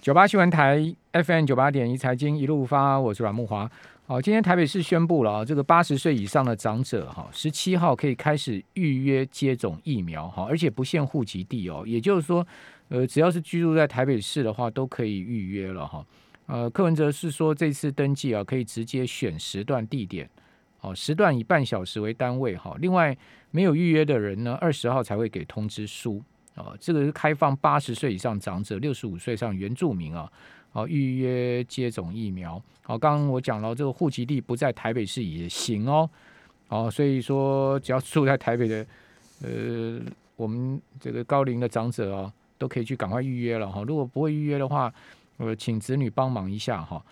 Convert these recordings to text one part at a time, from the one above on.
九八新闻台 FM 九八点一财经一路发，我是阮木华。好，今天台北市宣布了啊，这个八十岁以上的长者哈，十七号可以开始预约接种疫苗哈，而且不限户籍地哦，也就是说，呃，只要是居住在台北市的话，都可以预约了哈。呃，柯文哲是说这次登记啊，可以直接选时段地点，哦，时段以半小时为单位哈。另外，没有预约的人呢，二十号才会给通知书。哦，这个是开放八十岁以上长者、六十五岁以上原住民啊，好预约接种疫苗。好，刚刚我讲了，这个户籍地不在台北市也行哦。哦，所以说只要住在台北的，呃，我们这个高龄的长者啊，都可以去赶快预约了哈。如果不会预约的话，呃，请子女帮忙一下哈。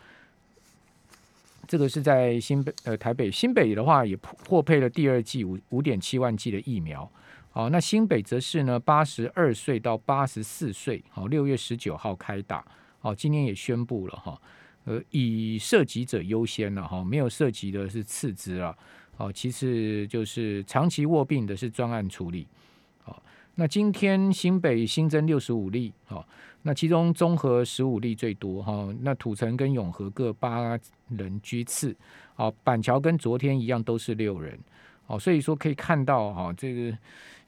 这个是在新北呃台北新北的话，也获配了第二季五五点七万剂的疫苗。好，那新北则是呢，八十二岁到八十四岁，好，六月十九号开打，好，今天也宣布了哈，呃，以涉及者优先了哈，没有涉及的是次之啊，好，其次就是长期卧病的是专案处理，好，那今天新北新增六十五例，好，那其中综合十五例最多哈，那土城跟永和各八人居次，好，板桥跟昨天一样都是六人，好，所以说可以看到哈，这个。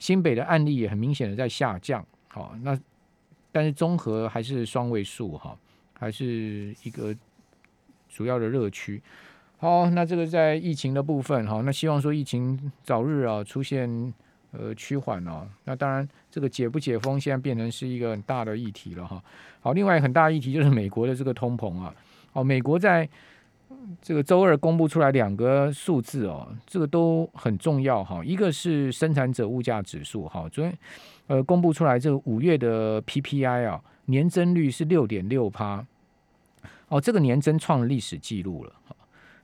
新北的案例也很明显的在下降，好，那但是综合还是双位数哈，还是一个主要的热区。好，那这个在疫情的部分哈，那希望说疫情早日啊出现呃趋缓哦。那当然这个解不解封现在变成是一个很大的议题了哈。好，另外很大议题就是美国的这个通膨啊，哦，美国在。这个周二公布出来两个数字哦，这个都很重要哈。一个是生产者物价指数哈，昨天呃公布出来这个五月的 PPI 啊，年增率是六点六趴，哦，这个年增创历史记录了，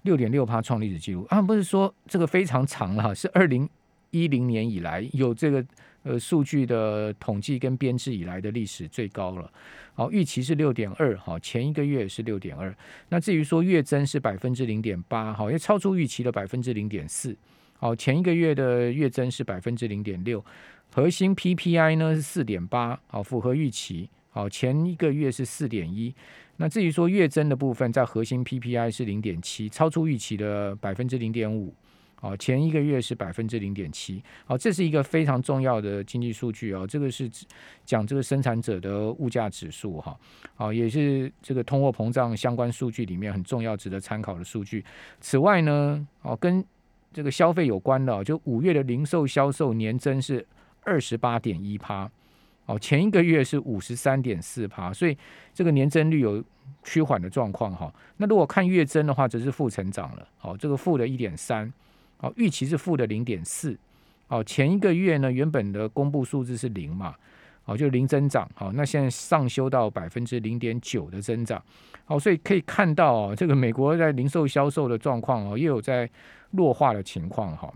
六点六趴创历史记录啊，不是说这个非常长了，是二零一零年以来有这个。呃，数据的统计跟编制以来的历史最高了。好，预期是六点二，好，前一个月是六点二。那至于说月增是百分之零点八，好，也超出预期的百分之零点四。好，前一个月的月增是百分之零点六。核心 PPI 呢是四点八，好，符合预期。好，前一个月是四点一。那至于说月增的部分，在核心 PPI 是零点七，超出预期的百分之零点五。哦，前一个月是百分之零点七，哦，这是一个非常重要的经济数据哦。这个是讲这个生产者的物价指数哈，哦，也是这个通货膨胀相关数据里面很重要、值得参考的数据。此外呢，哦，跟这个消费有关的，就五月的零售销售年增是二十八点一趴，哦，前一个月是五十三点四趴，所以这个年增率有趋缓的状况哈。那如果看月增的话，则是负成长了，好，这个负的一点三。哦，预期是负的零点四。好，前一个月呢，原本的公布数字是零嘛，哦，就零增长。好，那现在上修到百分之零点九的增长。好，所以可以看到哦，这个美国在零售销售的状况哦，又有在弱化的情况哈，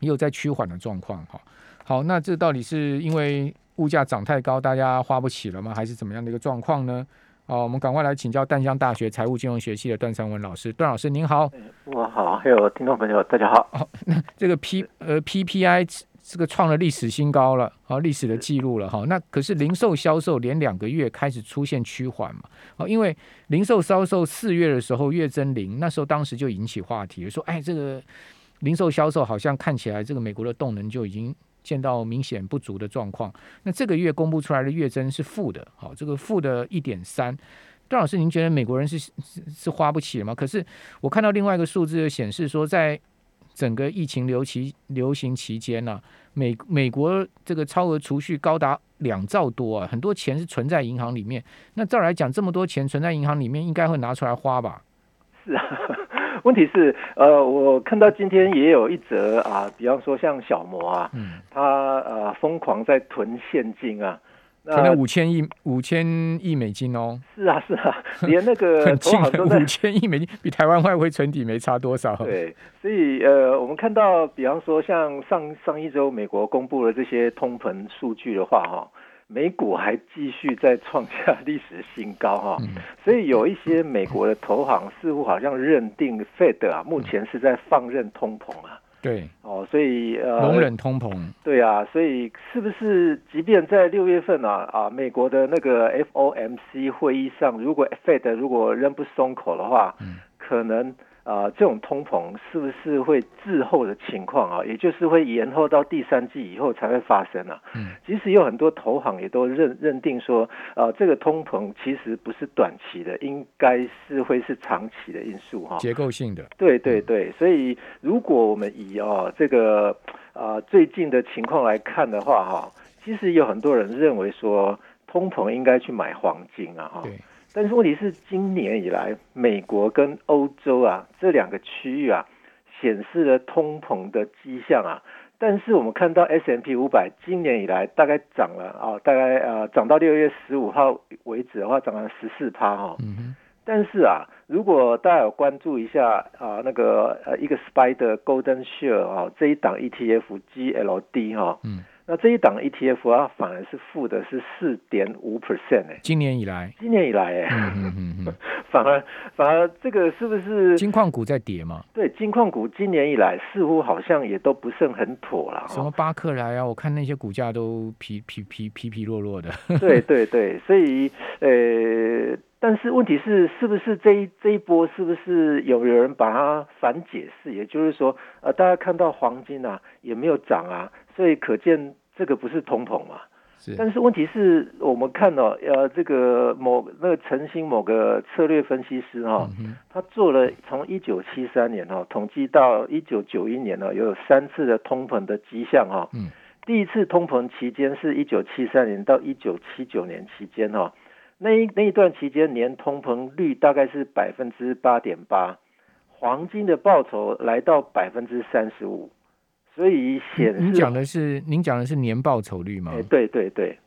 也有在趋缓的状况哈。好，那这到底是因为物价涨太高，大家花不起了吗？还是怎么样的一个状况呢？好，我们赶快来请教淡江大学财务金融学系的段三文老师。段老师您好，我好，还有听众朋友大家好。好，那这个 P 呃 PPI 这个创了历史新高了，好历史的记录了哈。那可是零售销售连两个月开始出现趋缓嘛？哦，因为零售销售四月的时候月增零，那时候当时就引起话题，说哎这个零售销售好像看起来这个美国的动能就已经。见到明显不足的状况，那这个月公布出来的月增是负的，好，这个负的一点三。段老师，您觉得美国人是是是花不起了吗？可是我看到另外一个数字显示说，在整个疫情流期流行期间呢，美美国这个超额储蓄高达两兆多啊，很多钱是存在银行里面。那照来讲，这么多钱存在银行里面，应该会拿出来花吧？是啊。问题是，呃，我看到今天也有一则啊，比方说像小摩啊，嗯，他呃疯狂在囤现金啊，囤了五千亿五千亿美金哦。是啊是啊，连那个 很近五千亿美金，比台湾外汇存底没差多少。对，所以呃，我们看到，比方说像上上一周美国公布了这些通膨数据的话，哈。美股还继续在创下历史新高哈，所以有一些美国的投行似乎好像认定 Fed 啊，目前是在放任通膨啊，对，哦，所以呃，容忍通膨，对啊，所以是不是即便在六月份啊啊，美国的那个 FOMC 会议上，如果 Fed 如果仍不松口的话，嗯，可能。啊，这种通膨是不是会滞后的情况啊？也就是会延后到第三季以后才会发生啊？嗯，其实有很多投行也都认认定说，呃，这个通膨其实不是短期的，应该是会是长期的因素哈。结构性的。对对对，所以如果我们以哦这个啊最近的情况来看的话哈，其实有很多人认为说，通膨应该去买黄金啊哈。对。但是问题是，今年以来，美国跟欧洲啊这两个区域啊，显示了通膨的迹象啊。但是我们看到 S M P 五百今年以来大概涨了啊，大概呃涨到六月十五号为止的话，涨了十四趴哈。嗯但是啊，如果大家有关注一下啊，那个呃一个 Spider Golden Share 啊这一档 E T F G L D 哈。嗯。那这一档 ETF 啊，反而是负的，是四点五 percent 哎。今年以来，今年以来哎，嗯嗯嗯，反而反而这个是不是金矿股在跌嘛？对，金矿股今年以来似乎好像也都不是很妥了。什么巴克莱啊，我看那些股价都疲疲疲疲疲弱弱的。对对 对，所以呃，但是问题是，是不是这一这一波是不是有人把它反解释？也就是说，呃，大家看到黄金啊也没有涨啊，所以可见。这个不是通膨嘛？是，但是问题是我们看到，呃，这个某那个诚心某个策略分析师哈，他做了从一九七三年哈统计到一九九一年呢，有三次的通膨的迹象哈。嗯，第一次通膨期间是一九七三年到一九七九年期间哈，那一那一段期间年通膨率大概是百分之八点八，黄金的报酬来到百分之三十五。所以显示，您讲的是您讲的是年报酬率吗？对对对，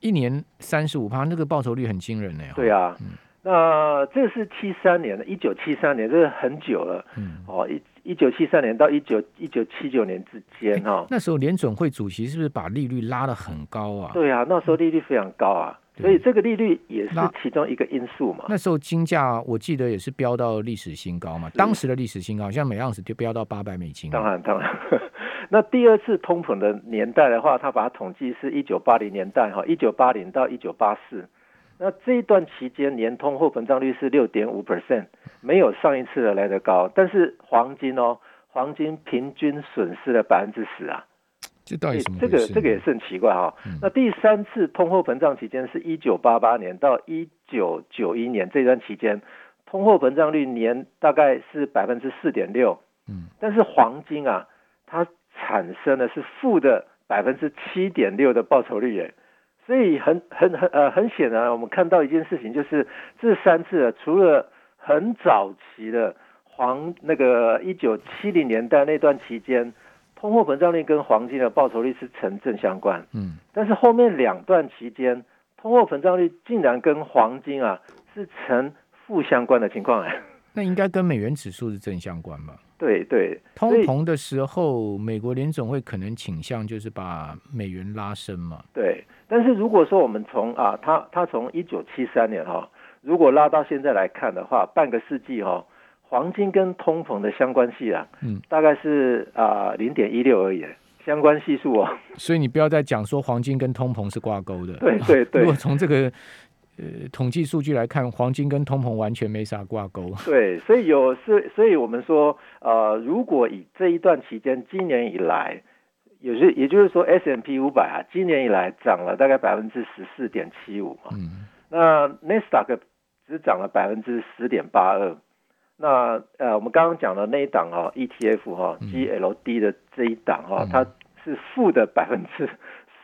一年三十五趴，那个报酬率很惊人呢。对啊，那这是七三年的，一九七三年，这是很久了。嗯，哦，一一九七三年到一九一九七九年之间哈，那时候联准会主席是不是把利率拉得很高啊？对啊，那时候利率非常高啊。所以这个利率也是其中一个因素嘛。那时候金价我记得也是飙到历史新高嘛，当时的历史新高，像每盎司就飙到八百美金。当然，当然。那第二次通膨的年代的话，他把它统计是一九八零年代哈，一九八零到一九八四。那这一段期间年通货膨胀率是六点五 percent，没有上一次的来得高。但是黄金哦，黄金平均损失了百分之十啊。这到底什么？这个这个也是很奇怪哈。那第三次通货膨胀期间是一九八八年到一九九一年这段期间，通货膨胀率年大概是百分之四点六。嗯，但是黄金啊，它产生的是负的百分之七点六的报酬率耶。所以很很很呃很显然，我们看到一件事情，就是这三次除了很早期的黄那个一九七零年代那段期间。通货膨胀率跟黄金的报酬率是成正相关，嗯，但是后面两段期间，通货膨胀率竟然跟黄金啊是成负相关的情况哎，那应该跟美元指数是正相关吧？对对，通膨的时候，美国联总会可能倾向就是把美元拉升嘛？对，但是如果说我们从啊，它它从一九七三年哈，如果拉到现在来看的话，半个世纪哈。黄金跟通膨的相关系啊，嗯，大概是啊零点一六而已，相关系数哦。所以你不要再讲说黄金跟通膨是挂钩的。对对对。如果从这个呃统计数据来看，黄金跟通膨完全没啥挂钩。对，所以有是，所以我们说，呃，如果以这一段期间，今年以来，也是也就是说，S M P 五百啊，今年以来涨了大概百分之十四点七五嘛。嗯。那 n e s t a q 只涨了百分之十点八二。那呃，我们刚刚讲的那一档哈，ETF 哈，GLD 的这一档哈，它是负的百分之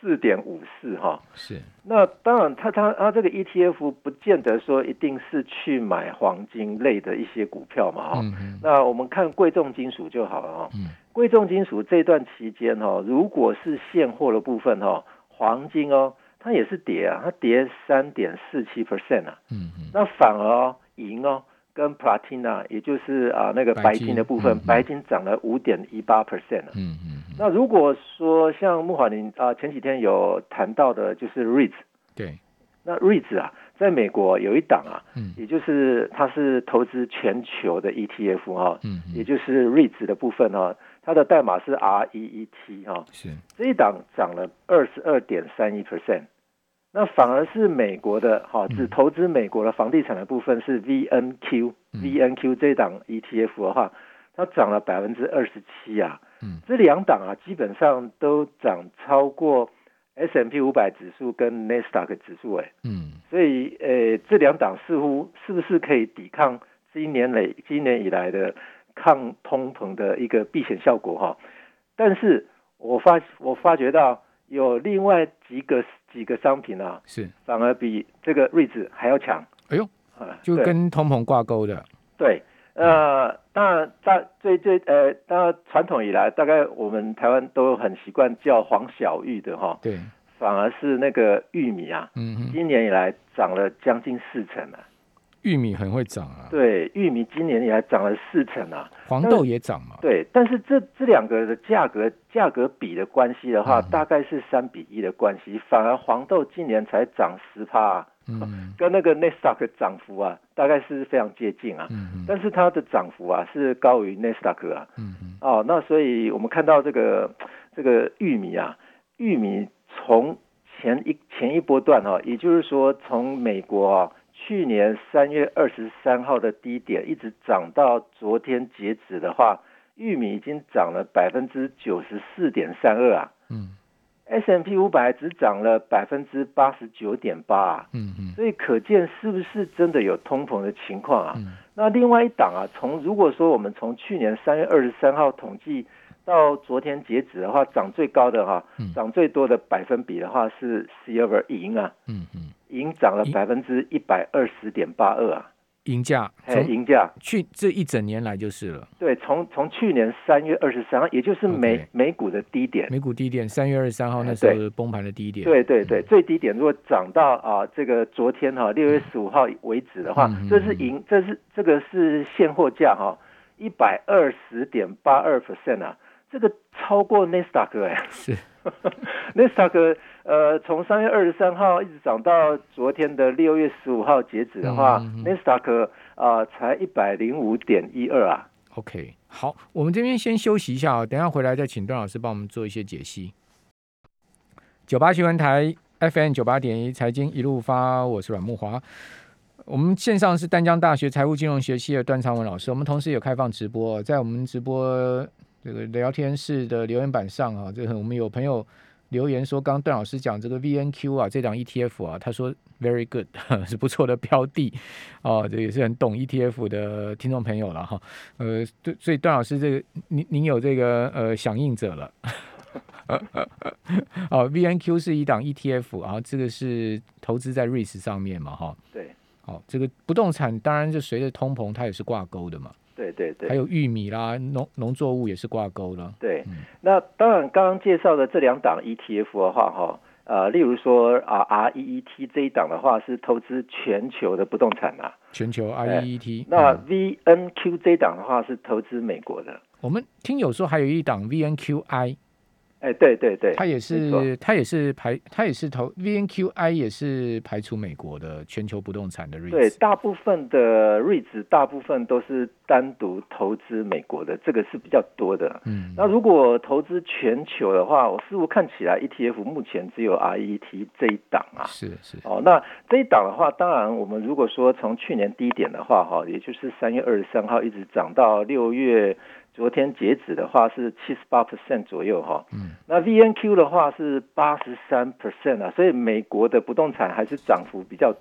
四点五四哈。是。那当然，它它它这个 ETF 不见得说一定是去买黄金类的一些股票嘛哈。嗯那我们看贵重金属就好了哈。嗯。贵重金属这段期间哈，如果是现货的部分哈，黄金哦，它也是跌啊，它跌三点四七 percent 啊。嗯嗯。那反而银哦。跟 platina，也就是啊那个白金的部分，白金涨了五点一八 percent 嗯嗯。那如果说像穆华林啊前几天有谈到的，就是 REITs。对。那 REITs 啊，在美国有一档啊，嗯也就是它是投资全球的 ETF 哈、嗯嗯，也就是 REITs 的部分哈、它的代码是 REET 哈、是这一档涨了二十二点三一 percent，那反而是美国的哈、只投资美国的房地产的部分是 VNQ、嗯。VNQ 这一档 ETF 的话，它涨了百分之二十七啊，嗯。这两档啊基本上都涨超过 S M P 五百指数跟 n a s d a q 指数哎，嗯。所以呃这两档似乎是不是可以抵抗今年累今年以来的抗通膨的一个避险效果哈、但是我发我发觉到有另外几个几个商品啊，是，反而比这个瑞子还要强。哎呦，啊，就跟通膨挂钩的，对，呃，当然大最最呃，当然传统以来，大概我们台湾都很习惯叫黄小玉的哈，对，反而是那个玉米啊，嗯哼，今年以来涨了将近四成啊。玉米很会涨啊，对，玉米今年以来涨了四成啊。黄豆也涨嘛，对，但是这这两个的价格价格比的关系的话，嗯。大概是三比一的关系，反而黄豆今年才涨十趴、啊，嗯。跟那个 n e s t a q 涨幅啊，大概是非常接近啊。嗯嗯但是它的涨幅啊是高于 n e s t a q 啊。嗯嗯哦，那所以我们看到这个这个玉米啊，玉米从前一前一波段哈、也就是说从美国啊去年三月二十三号的低点一直涨到昨天截止的话，玉米已经涨了百分之九十四点三二啊。嗯。S M P 五百只涨了百分之八十九点八啊，嗯嗯。所以可见是不是真的有通膨的情况啊？嗯。那另外一档啊，从如果说我们从去年三月二十三号统计到昨天截止的话，涨最高的哈、嗯。涨最多的百分比的话是 Silver 银啊，嗯嗯，银涨了百分之一百二十点八二啊，银价哎，从银价。去这一整年来就是了，对，从从去年三月二十三号，也就是美美股的低点，美股低点三月二十三号那哎时候崩盘的低点，对对对，最低点如果涨到啊这个昨天哈六月十五号为止的话，这是银，这是这个是现货价哈一百二十点八二 percent 啊，这个超过 n e s t a q 哎。是。N e s t a q 呃从三月二十三号一直涨到昨天的六月十五号截止的话 n e s t a q 啊才一百零五点一二啊。OK，好，我们这边先休息一下啊，等一下回来再请段老师帮我们做一些解析。九八新闻台 FM 九八点一财经一路发，我是阮木华。我们线上是丹江大学财务金融学系的段昌文老师，我们同时有开放直播，在我们直播这个聊天室的留言板上啊，这个我们有朋友留言说，刚刚段老师讲这个 VNQ 啊，这档 ETF 啊，他说 very good 是不错的标的哦，这也是很懂 ETF 的听众朋友了哈。呃，对，所以段老师这个您您有这个呃响应者了。哦，VNQ 是一档 ETF，然后这个是投资在 REITs 上面嘛，哈。对哦、这个不动产当然就随着通膨，它也是挂钩的嘛。对对对。还有玉米啦，农农作物也是挂钩了。对嗯，那当然，刚刚介绍的这两档 ETF 的话，哈，呃，例如说啊 REET 这一档的话是投资全球的不动产啊，全球哎 REET，、那嗯 VNQ 这一档的话是投资美国的，我们听有说还有一档 VNQI，哎，对对对，它也是它也是排它也是投 VNQI 也是排除美国的全球不动产的 REITs。对，大部分的 REITs 大部分都是单独投资美国的，这个是比较多的。嗯，那如果投资全球的话，我似乎看起来 ETF 目前只有 RET 这一档啊。是是，哦，那这一档的话，当然我们如果说从去年低点的话，哈，也就是三月二十三号一直涨到六月昨天截止的话是七十八 percent 左右哈。嗯，那 VNQ 的话是八十三 percent 啊，所以美国的不动产还是涨幅比较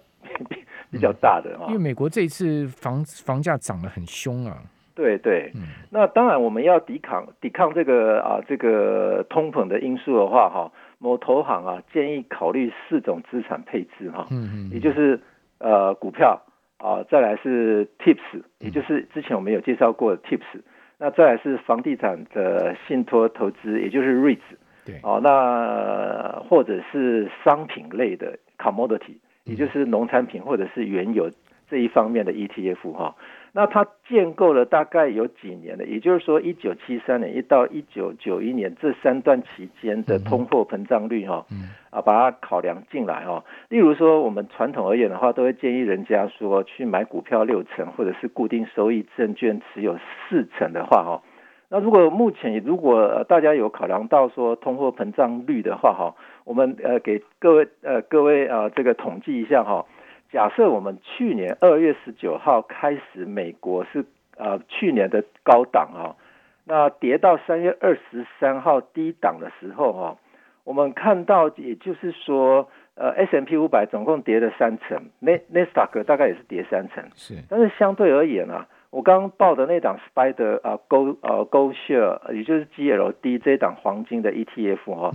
比 比较大的哈因为。美国这一次房房价涨得很凶啊。对对，嗯那当然我们要抵抗抵抗这个啊这个通膨的因素的话哈，某投行啊建议考虑四种资产配置哈。嗯嗯，也就是呃股票啊，再来是 tips，也就是之前我们有介绍过的 tips，那再来是房地产的信托投资，也就是 REITs，对。哦，那或者是商品类的 commodity，也就是农产品或者是原油这一方面的 ETF 哈。那它建构了大概有几年了，也就是说，一九七三年一到一九九一年这三段期间的通货膨胀率哈，啊，把它考量进来哈。例如说，我们传统而言的话，都会建议人家说去买股票六成，或者是固定收益证券持有四成的话哈。那如果目前如果大家有考量到说通货膨胀率的话哈，我们呃给各位呃各位啊这个统计一下哈。假设我们去年二月十九号开始，美国是呃去年的高档啊，那跌到三月二十三号低档的时候哈，我们看到也就是说，呃 S M P 五百总共跌了三成，那那斯达克大概也是跌三成，是，但是相对而言啊。我刚刚报的那档 Spider 啊，Go 呃 Go Share，也就是 GLD 这档黄金的 ETF 哈，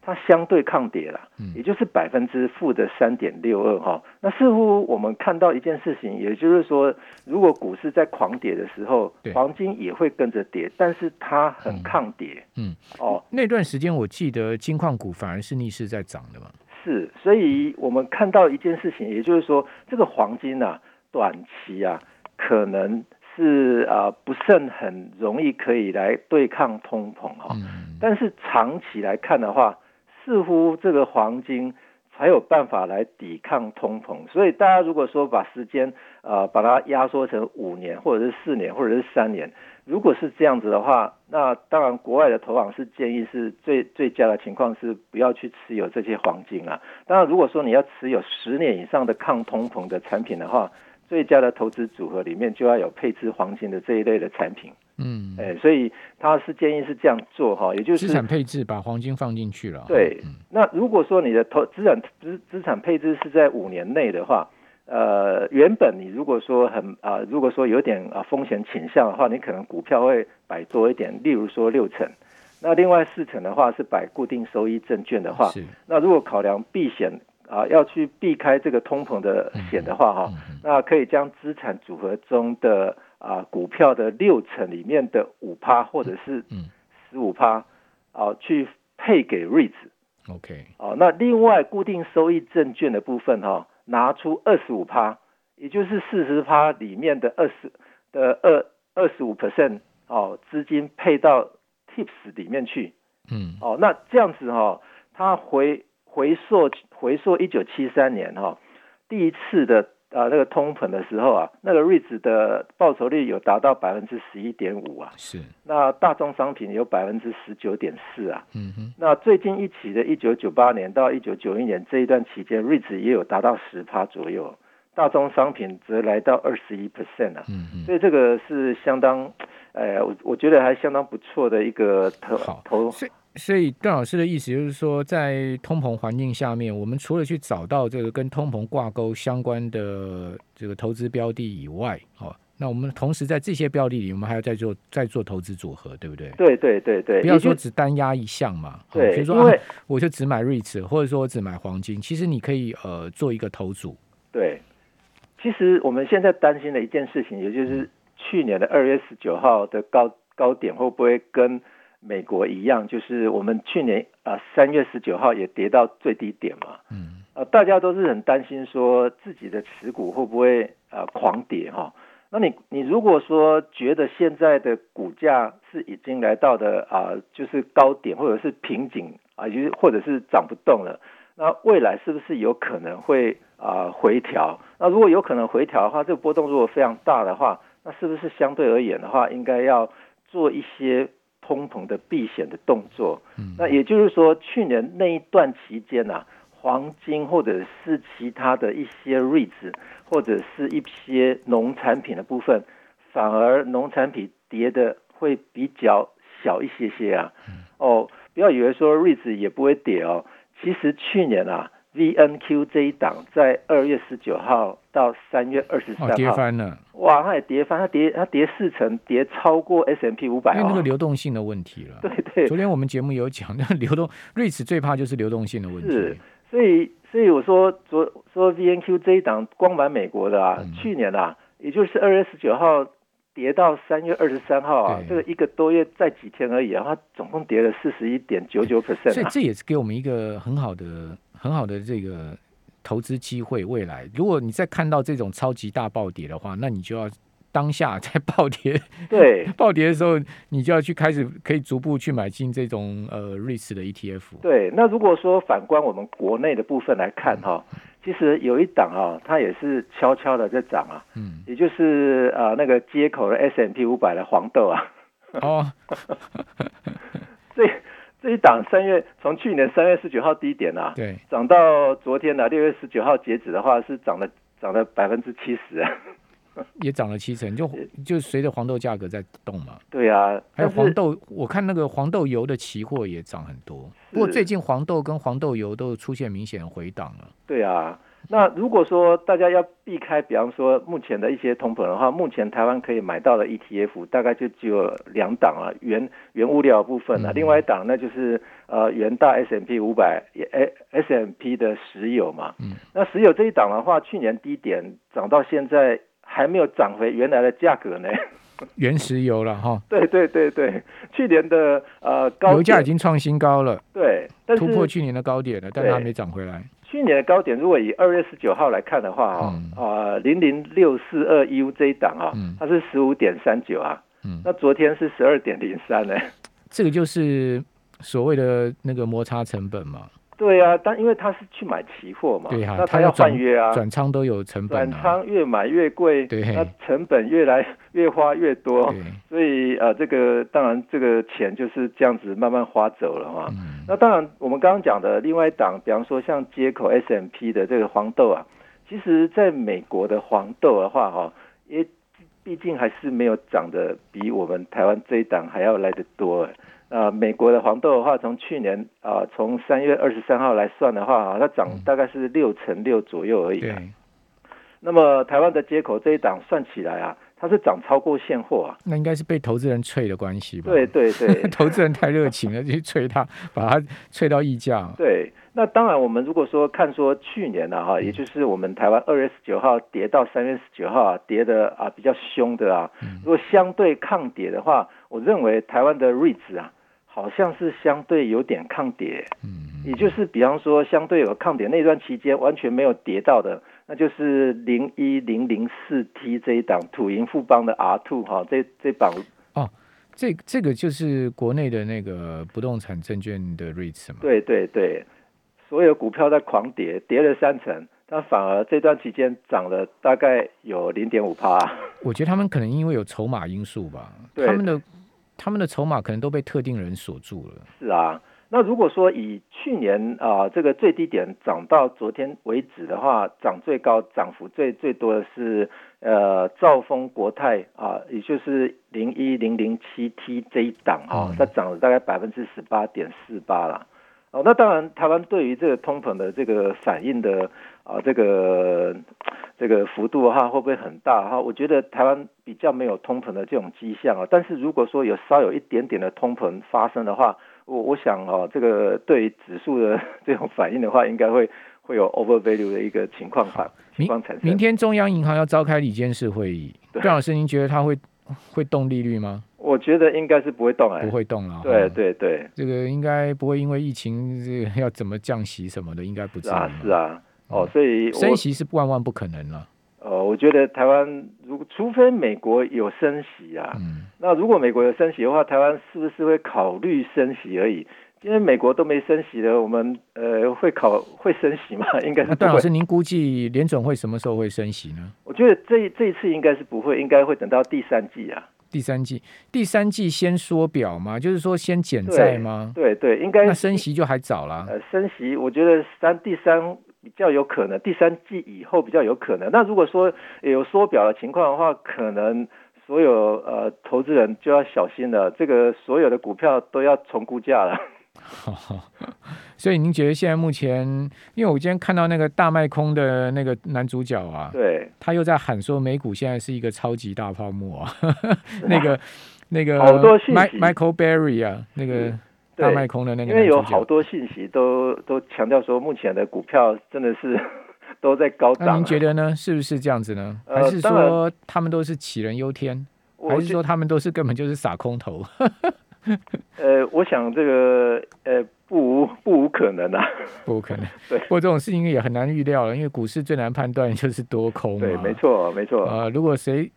它相对抗跌了，也就是百分之负的三点六二哈。那似乎我们看到一件事情，也就是说，如果股市在狂跌的时候，黄金也会跟着跌，但是它很抗跌。嗯，哦，那段时间我记得金矿股反而是逆势在涨的嘛。是，所以我们看到一件事情，也就是说，这个黄金啊，短期啊，可能。是啊，不甚很容易可以来对抗通膨哈，但是长期来看的话，似乎这个黄金才有办法来抵抗通膨。所以大家如果说把时间啊把它压缩成五年或者是四年或者是三年，如果是这样子的话，那当然国外的投行是建议是最最佳的情况是不要去持有这些黄金啊。当然如果说你要持有十年以上的抗通膨的产品的话。最佳的投资组合里面就要有配置黄金的这一类的产品，嗯，哎，所以他是建议是这样做哈，也就是资产配置把黄金放进去了。对，那如果说你的投资产资资产配置是在五年内的话，呃，原本你如果说很啊，如果说有点啊风险倾向的话，你可能股票会摆多一点，例如说六成，那另外四成的话是摆固定收益证券的话，那如果考量避险。啊，要去避开这个通膨的险的话，哈，那可以将资产组合中的啊股票的六成里面的五趴或者是十五趴，啊去配给 REITs，OK，哦，那另外固定收益证券的部分哈，拿出二十五趴，也就是四十趴里面的二十的二二十五 percent，哦，资金配到 Tips 里面去，嗯，哦，那这样子哈，它回。回溯回溯一九七三年哈，第一次的啊那个通膨的时候啊，那个瑞子的报酬率有达到百分之十一点五啊，是。那大宗商品有百分之十九点四啊，嗯哼。那最近一起的一九九八年到一九九一年这一段期间，瑞子也有达到十趴左右，大宗商品则来到二十一 percent 啊，嗯嗯。所以这个是相当，哎，我我觉得还相当不错的一个投投。所以段老师的意思就是说，在通膨环境下面，我们除了去找到这个跟通膨挂钩相关的这个投资标的以外，哦，那我们同时在这些标的里，我们还要再做再做投资组合，对不对？对对对对，不要说只单压一项嘛。对，比如说我就只买瑞驰，或者说我只买黄金，其实你可以呃做一个投组。对，其实我们现在担心的一件事情，也就是去年的二月十九号的高高点会不会跟美国一样，就是我们去年啊三月十九号也跌到最低点嘛，嗯，呃，大家都是很担心说自己的持股会不会呃狂跌哈？那你你如果说觉得现在的股价是已经来到的啊，就是高点或者是瓶颈啊，就是或者是涨不动了，那未来是不是有可能会啊回调？那如果有可能回调的话，这个波动如果非常大的话，那是不是相对而言的话，应该要做一些？通膨的避险的动作，那也就是说，去年那一段期间呐，黄金或者是其他的一些 REITs，或者是一些农产品的部分，反而农产品跌的会比较小一些些啊。哦，不要以为说瑞子也不会跌哦，其实去年啊。V N Q 这一档在二月十九号到三月二十三号跌翻了，哇，它也跌翻，它跌它跌四成，跌超过 S M P 五百，因为那个流动性的问题了。对对，昨天我们节目有讲，那流动瑞士最怕就是流动性的问题。是，所以所以我说昨说 V N Q 这一档光买美国的啊，去年啊，也就是二月十九号。跌到三月二十三号啊，这个一个多月再几天而已啊，它总共跌了四十一点九九 percent，所以这也是给我们一个很好的、很好的这个投资机会？未来如果你再看到这种超级大暴跌的话，那你就要当下在暴跌，对 暴跌的时候，你就要去开始可以逐步去买进这种呃瑞士的 ETF。对，那如果说反观我们国内的部分来看哈，其实有一档啊，它也是悄悄的在涨啊，嗯，也就是啊那个接口的 S M P 五百的黄豆啊。哦，这这一档三月从去年三月十九号低点啊，对，涨到昨天的六月十九号截止的话，是涨了涨了百分之七十啊，也涨了七成，就就随着黄豆价格在动嘛。对啊，还有黄豆，我看那个黄豆油的期货也涨很多，不过最近黄豆跟黄豆油都出现明显回档了。对啊。那如果说大家要避开，比方说目前的一些通膨的话，目前台湾可以买到的 ETF 大概就只有两档啊，原原物料部分啊，另外一档那就是呃原大 S M P 五百 S S M P 的石油嘛。嗯。那石油这一档的话，去年低点涨到现在还没有涨回原来的价格呢。原石油了哈。对对对对，去年的呃高油价已经创新高了。对，突破去年的高点了，但它没涨回来。去年的高点，如果以二月十九号来看的话，哈啊零零六四二 U 这一档啊，它是十五点三九啊，那昨天是十二点零三呢，这个就是所谓的那个摩擦成本嘛。对啊，但因为他是去买期货嘛，对啊，那他要换约啊，转仓都有成本，转仓越买越贵，对，那成本越来越花越多，所以呃，这个当然这个钱就是这样子慢慢花走了嘛。那当然，我们刚刚讲的另外一档，比方说像接口 S M P 的这个黄豆啊，其实在美国的黄豆的话哈，也毕竟还是没有涨的比我们台湾这一档还要来得多。呃，美国的黄豆的话，从去年啊，从三月二十三号来算的话啊，它涨大概是六成六左右而已。对。那么台湾的接口这一档算起来啊，它是涨超过现货啊。那应该是被投资人吹的关系吧？对对对，投资人太热情了，去吹它，把它吹到溢价。对。那当然，我们如果说看说去年的哈，也就是我们台湾二月十九号跌到三月十九号啊，跌的啊比较凶的啊，如果相对抗跌的话，我认为台湾的瑞子啊。好像是相对有点抗跌，嗯，也就是比方说相对有抗跌那段期间完全没有跌到的，那就是零一零零四 T 这一档土银富邦的 R two 哈，这这档哦，这这个就是国内的那个不动产证券的 REITs 嘛，对对对，所有股票在狂跌，跌了三成，但反而这段期间涨了大概有零点五趴。我觉得他们可能因为有筹码因素吧，他们的。他们的筹码可能都被特定人锁住了。是啊，那如果说以去年啊这个最低点涨到昨天为止的话，涨最高、涨幅最最多的是呃兆丰国泰啊，也就是零一零零七 T 这一档啊，它涨了大概百分之十八点四八啦。哦，那当然，台湾对于这个通膨的这个反应的啊，这个这个幅度哈，会不会很大哈？我觉得台湾比较没有通膨的这种迹象啊。但是如果说有稍有一点点的通膨发生的话，我我想哦，这个对指数的 这种反应的话，应该会会有 over value 的一个情况吧。情况产生。明天中央银行要召开理监事会议，段老师，您觉得他会会动利率吗？我觉得应该是不会动哎，不会动了。对对对，这个应该不会因为疫情这个要怎么降息什么的，应该不至于。啊，是啊，哦，所以升息是万万不可能了。呃，我觉得台湾如果除非美国有升息啊，嗯，那如果美国有升息的话，台湾是不是会考虑升息而已？因为美国都没升息的，我们呃会考会升息吗？应该是。段老师，您估计联总会什么时候会升息呢？我觉得这这一次应该是不会，应该会等到第三季啊。第三季，第三季先缩表吗？就是说先减债吗？对对，应该那升息就还早了。呃，升息我觉得三第三比较有可能，第三季以后比较有可能。那如果说有缩表的情况的话，可能所有呃投资人就要小心了，这个所有的股票都要重估价了。所以您觉得现在目前，因为我今天看到那个大卖空的那个男主角啊，对，他又在喊说美股现在是一个超级大泡沫啊，那个那个好多，Michael Berry 啊，那个大卖空的那个，因为有好多信息都都强调说，目前的股票真的是 都在高涨。那您觉得呢？是不是这样子呢？还是说他们都是杞人忧天？还是说他们都是根本就是撒空头？呃，我想这个呃，不无不无可能啊，不无可能。对，不过这种事情也很难预料了，因为股市最难判断就是多空。对，没错，没错。呃，如果谁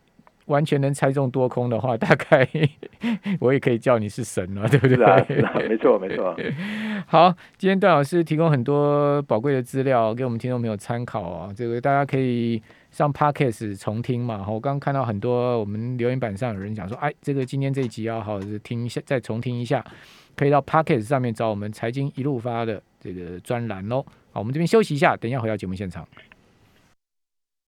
完全能猜中多空的话，大概 我也可以叫你是神了，对不对？是啊，是啊，没错，没错。好，今天段老师提供很多宝贵的资料给我们听众朋友参考啊，这个大家可以上 Podcast 重听嘛。我刚刚看到很多我们留言板上有人讲说，哎，这个今天这一集要好好听一下，再重听一下。可以到 Pocket 上面找我们财经一路发的这个专栏喽。好，我们这边休息一下，等一下回到节目现场。